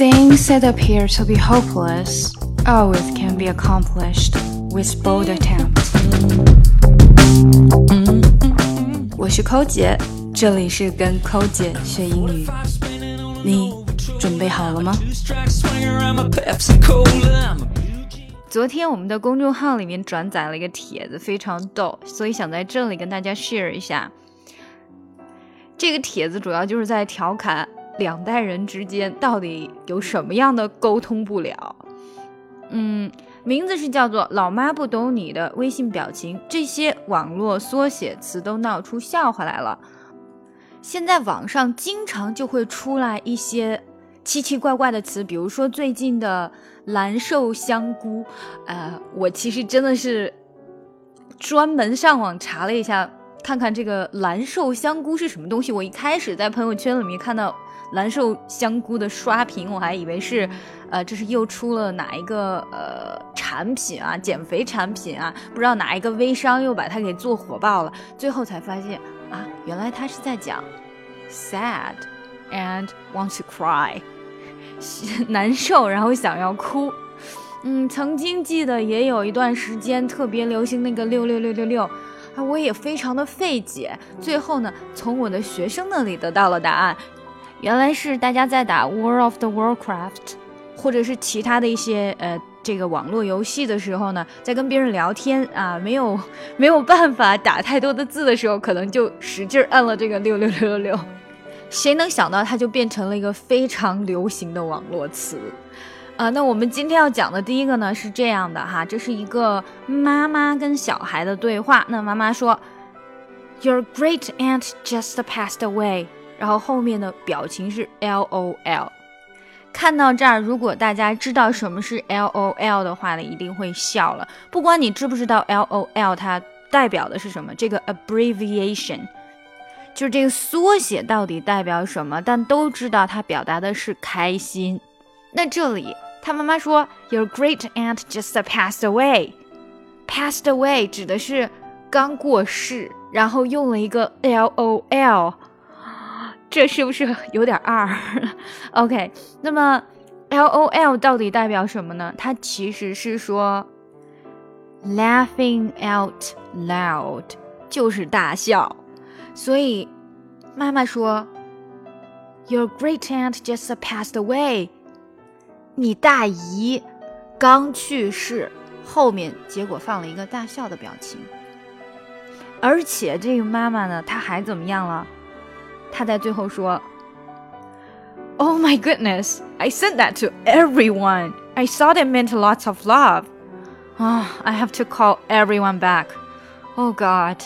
Things that appear to be hopeless always can be accomplished with bold attempts 我是抠姐，这里是跟抠姐学英语。你准备好了吗？昨天我们的公众号里面转载了一个帖子，非常逗，所以想在这里跟大家 share 一下。这个帖子主要就是在调侃两代人之间到底有什么样的沟通不了。嗯，名字是叫做“老妈不懂你的微信表情”，这些网络缩写词都闹出笑话来了。现在网上经常就会出来一些。奇奇怪怪的词，比如说最近的蓝瘦香菇，呃，我其实真的是专门上网查了一下，看看这个蓝瘦香菇是什么东西。我一开始在朋友圈里面看到蓝瘦香菇的刷屏，我还以为是，呃，这是又出了哪一个呃产品啊，减肥产品啊，不知道哪一个微商又把它给做火爆了。最后才发现啊，原来他是在讲 sad。and want to cry，难受，然后想要哭。嗯，曾经记得也有一段时间特别流行那个六六六六六，我也非常的费解。最后呢，从我的学生那里得到了答案，原来是大家在打 World of the Warcraft，或者是其他的一些呃这个网络游戏的时候呢，在跟别人聊天啊，没有没有办法打太多的字的时候，可能就使劲按了这个六六六六六。谁能想到它就变成了一个非常流行的网络词，啊，那我们今天要讲的第一个呢是这样的哈，这是一个妈妈跟小孩的对话。那妈妈说，Your great aunt just passed away，然后后面的表情是 L O L。看到这儿，如果大家知道什么是 L O L 的话呢，一定会笑了。不管你知不知道 L O L 它代表的是什么，这个 abbreviation。就是这个缩写到底代表什么？但都知道它表达的是开心。那这里他妈妈说，Your great aunt just passed away。passed away 指的是刚过世，然后用了一个 L O L，这是不是有点二？OK，那么 L O L 到底代表什么呢？它其实是说 laughing out loud，就是大笑。所以，妈妈说：“Your great aunt just passed away。”你大姨刚去世，后面结果放了一个大笑的表情。而且这个妈妈呢，她还怎么样了？她在最后说：“Oh my goodness! I sent that to everyone. I thought it meant lots of love. Ah, I have to call everyone back. Oh God!”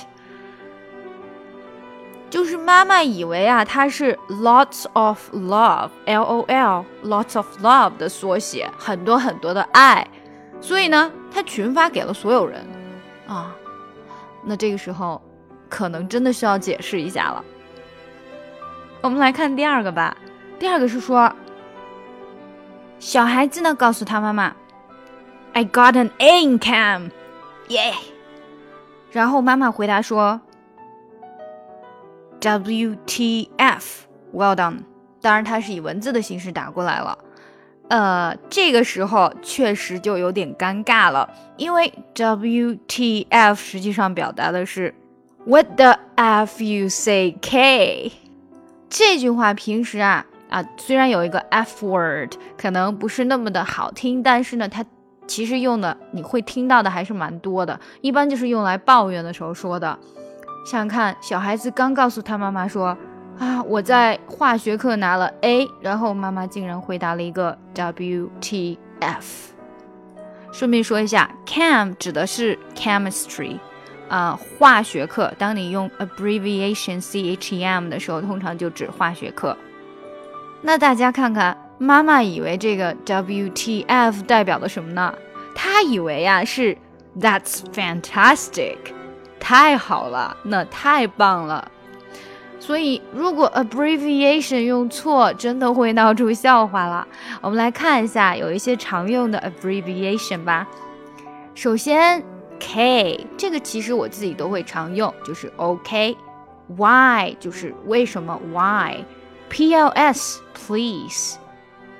就是妈妈以为啊，它是 lots of love，L O L，lots of love 的缩写，很多很多的爱，所以呢，她群发给了所有人啊。那这个时候，可能真的需要解释一下了。我们来看第二个吧。第二个是说，小孩子呢告诉他妈妈，I got an income yay。然后妈妈回答说。WTF，Well done。当然，它是以文字的形式打过来了。呃，这个时候确实就有点尴尬了，因为 WTF 实际上表达的是 What the f you say K？这句话平时啊啊，虽然有一个 F word，可能不是那么的好听，但是呢，它其实用的你会听到的还是蛮多的，一般就是用来抱怨的时候说的。想看，小孩子刚告诉他妈妈说：“啊，我在化学课拿了 A。”然后妈妈竟然回答了一个 WTF。顺便说一下，Chem 指的是 chemistry，啊，化学课。当你用 abbreviation CHEM 的时候，通常就指化学课。那大家看看，妈妈以为这个 WTF 代表的什么呢？她以为呀是 That's fantastic。太好了，那太棒了。所以，如果 abbreviation 用错，真的会闹出笑话了。我们来看一下，有一些常用的 abbreviation 吧。首先，K 这个其实我自己都会常用，就是 OK。Why 就是为什么 Why？PLS Please。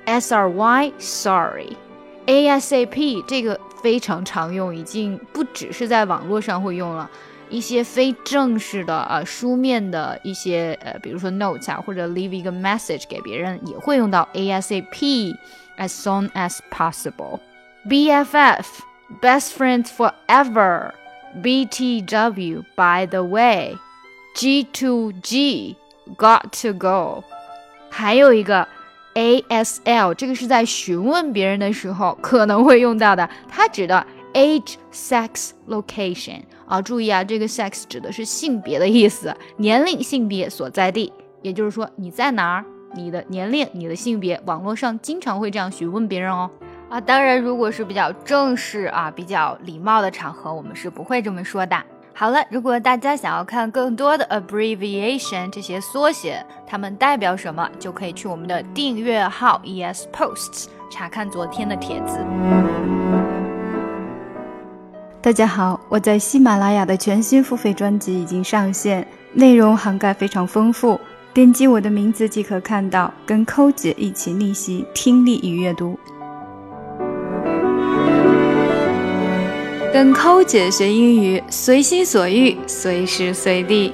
S R Y sorry。ASAP 这个非常常用，已经不只是在网络上会用了。一些非正式的啊书面的一些呃，比如说 notes 啊，或者 leave 一个 message 给别人，也会用到 ASAP，as soon as possible。BFF best friends forever。BTW by the way。G2G got to go。还有一个 ASL，这个是在询问别人的时候可能会用到的，它指的 age、sex、location。啊，注意啊，这个 sex 指的是性别的意思，年龄、性别、所在地，也就是说你在哪儿，你的年龄、你的性别，网络上经常会这样询问别人哦。啊，当然，如果是比较正式啊、比较礼貌的场合，我们是不会这么说的。好了，如果大家想要看更多的 abbreviation 这些缩写，它们代表什么，就可以去我们的订阅号 ES Posts 查看昨天的帖子。大家好，我在喜马拉雅的全新付费专辑已经上线，内容涵盖非常丰富。点击我的名字即可看到，跟抠姐一起逆袭听力与阅读，跟抠姐学英语，随心所欲，随时随地。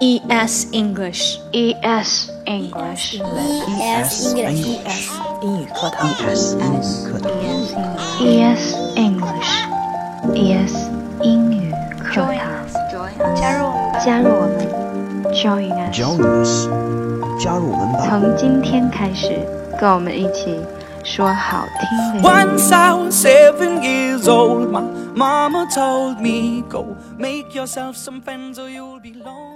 E S English E S English E S English 英语课堂 E S 英语课堂 E S English E S 英语课堂，加入我们吧加入我们，Join us。 Join us，加入我们吧。从今天开始，跟我们一起说好听的英语。 Once I was seven years old, my mama told me, Go make yourself some friends or you'll be lonely.